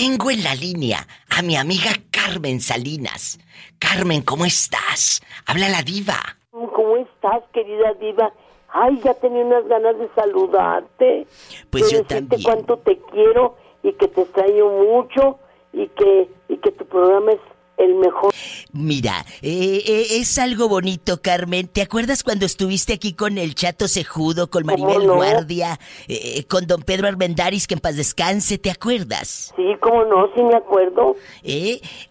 Tengo en la línea a mi amiga Carmen Salinas. Carmen, ¿cómo estás? Habla la diva. ¿Cómo estás, querida diva? Ay, ya tenía unas ganas de saludarte. Pues yo también. cuánto te quiero y que te extraño mucho y que, y que tu programa es el mejor. Mira, eh, eh, es algo bonito, Carmen. ¿Te acuerdas cuando estuviste aquí con el Chato Cejudo, con Maribel Guardia, eh, con don Pedro Armendaris, que en paz descanse? ¿Te acuerdas? Sí, cómo no, sí me acuerdo.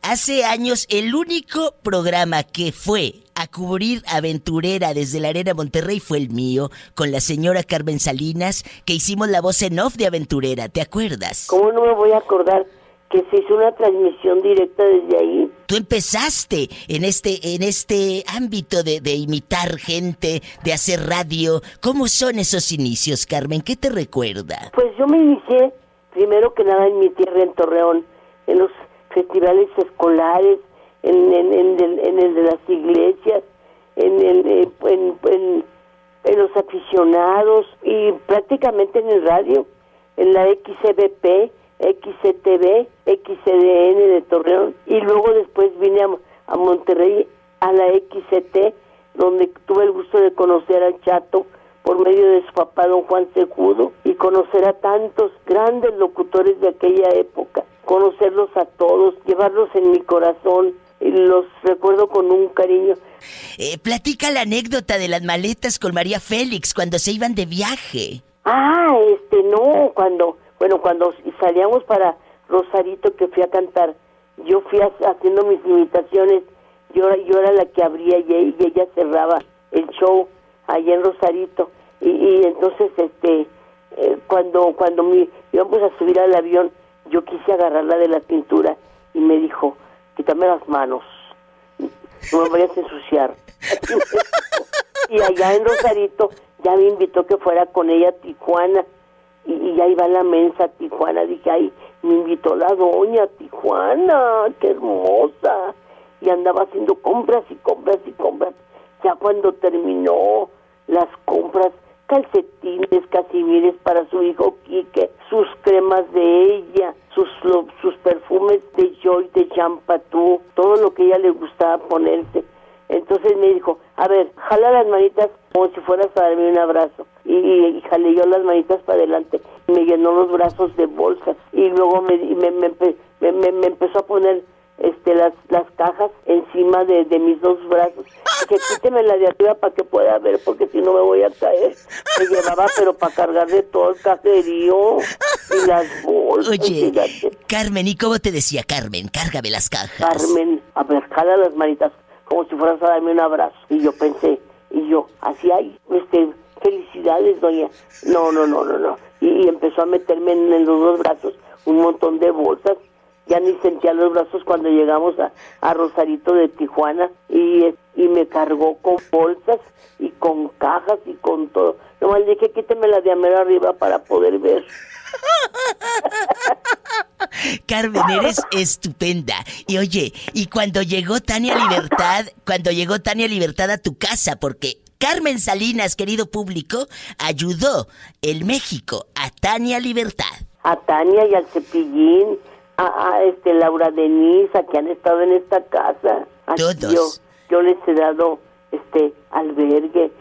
Hace años, el único programa que fue a cubrir aventurera desde la Arena Monterrey fue el mío, con la señora Carmen Salinas, que hicimos la voz en off de aventurera, ¿te acuerdas? ¿Cómo no me voy a acordar? que se hizo una transmisión directa desde ahí. Tú empezaste en este, en este ámbito de, de, imitar gente, de hacer radio. ¿Cómo son esos inicios, Carmen? ¿Qué te recuerda? Pues yo me inicié, primero que nada, en mi tierra, en Torreón, en los festivales escolares, en, en, en, el, de las iglesias, en, el, en, en los aficionados y prácticamente en el radio, en la XBP XCTV, XCDN de Torreón y luego después vine a, Monterrey a la XCT donde tuve el gusto de conocer al Chato por medio de su papá don Juan Sejudo y conocer a tantos grandes locutores de aquella época, conocerlos a todos, llevarlos en mi corazón y los recuerdo con un cariño. Eh, platica la anécdota de las maletas con María Félix cuando se iban de viaje. Ah, este no, cuando bueno, cuando salíamos para Rosarito que fui a cantar, yo fui haciendo mis imitaciones, yo, yo era la que abría y, ella cerraba el show allá en Rosarito. Y, entonces, este, eh, cuando, cuando mi, íbamos a subir al avión, yo quise agarrarla de la cintura y me dijo, quítame las manos, no me vayas a ensuciar. y allá en Rosarito ya me invitó que fuera con ella a Tijuana y, ya iba a la mensa a Tijuana. Dije, ay, me invitó la doña Tijuana, qué hermosa. Y andaba haciendo compras y compras y compras. Ya cuando terminó las compras, calcetines, casimires para su hijo Quique, sus cremas de ella, sus, sus perfumes de Joy, de Champatú, todo lo que ella le gustaba ponerse. Entonces me dijo, a ver, jala las manitas como si fueras a darme un abrazo. Y, y, jalé yo las manitas para adelante, me llenó los brazos de bolsas y luego me, me, me, me empezó a poner este las las cajas encima de, de mis dos brazos. Que quíteme la de arriba para que pueda ver porque si no me voy a caer. Me llevaba pero para cargar de todo el cajerío y las bolsas oye Carmen y cómo te decía Carmen cárgame las cajas. Carmen a ver jala las manitas como si fueras a darme un abrazo y yo pensé y yo así hay este felicidades, doña. No, no, no, no, no. Y, empezó a meterme en, los dos brazos un montón de bolsas. Ya ni sentía los brazos cuando llegamos a, Rosarito de Tijuana y, y me cargó con bolsas y con cajas y con todo. Nomás dije, quíteme la de arriba para poder ver. Carmen, eres estupenda. Y oye, y cuando llegó Tania Libertad, cuando llegó Tania Libertad a tu casa, porque Carmen Salinas, querido público, ayudó en México a Tania Libertad. A Tania y al Cepillín, a, este Laura Denisa, que han estado en esta casa. Todos. Yo, les he dado este albergue,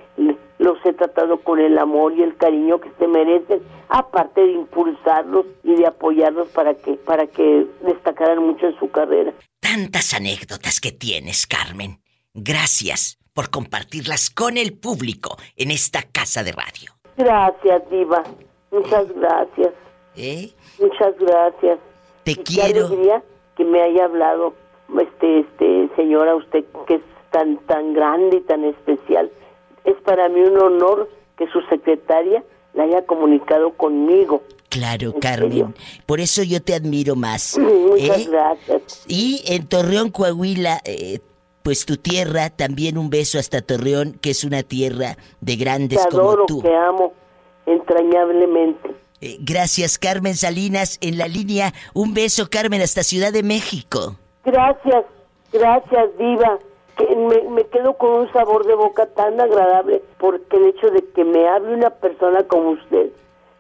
tratado con el amor y el cariño que se merecen, aparte de impulsarlos y de apoyarlos para que para que destacaran mucho en su carrera. Tantas anécdotas que tienes, Carmen. Gracias por compartirlas con el público en esta casa de radio. Gracias, Diva. Muchas gracias. ¿Eh? Muchas gracias. Te quiero. Qué que me haya hablado, este, este, señora, usted que es tan, tan grande y tan especial. Es para mí un honor que su secretaria la haya comunicado conmigo. Claro, Carmen. Por eso yo te admiro más. Muchas ¿eh? gracias. Y en Torreón, Coahuila, eh, pues tu tierra, también un beso hasta Torreón, que es una tierra de grandes te adoro, como tú. Te amo entrañablemente. Eh, gracias, Carmen Salinas, en la línea. Un beso, Carmen, hasta Ciudad de México. Gracias, gracias, Diva. Que me, me quedo con un sabor de boca tan agradable porque el hecho de que me hable una persona como usted,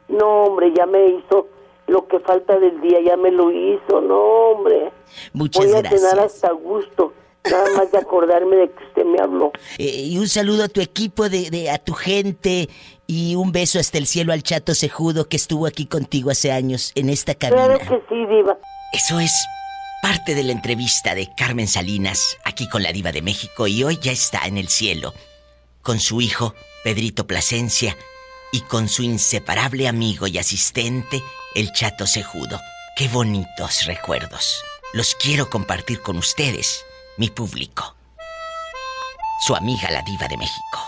no, hombre, ya me hizo lo que falta del día ya me lo hizo, no, hombre. Muchas Voy a gracias. cenar hasta gusto, nada más de acordarme de que usted me habló. Eh, y un saludo a tu equipo, de, de- a tu gente. Y un beso hasta el cielo al chato cejudo que estuvo aquí contigo hace años en esta cabina. Claro que sí, Diva. Eso es parte de la entrevista de Carmen Salinas aquí con la Diva de México y hoy ya está en el cielo con su hijo Pedrito Plasencia y con su inseparable amigo y asistente el Chato Cejudo. Qué bonitos recuerdos. Los quiero compartir con ustedes, mi público. Su amiga la Diva de México.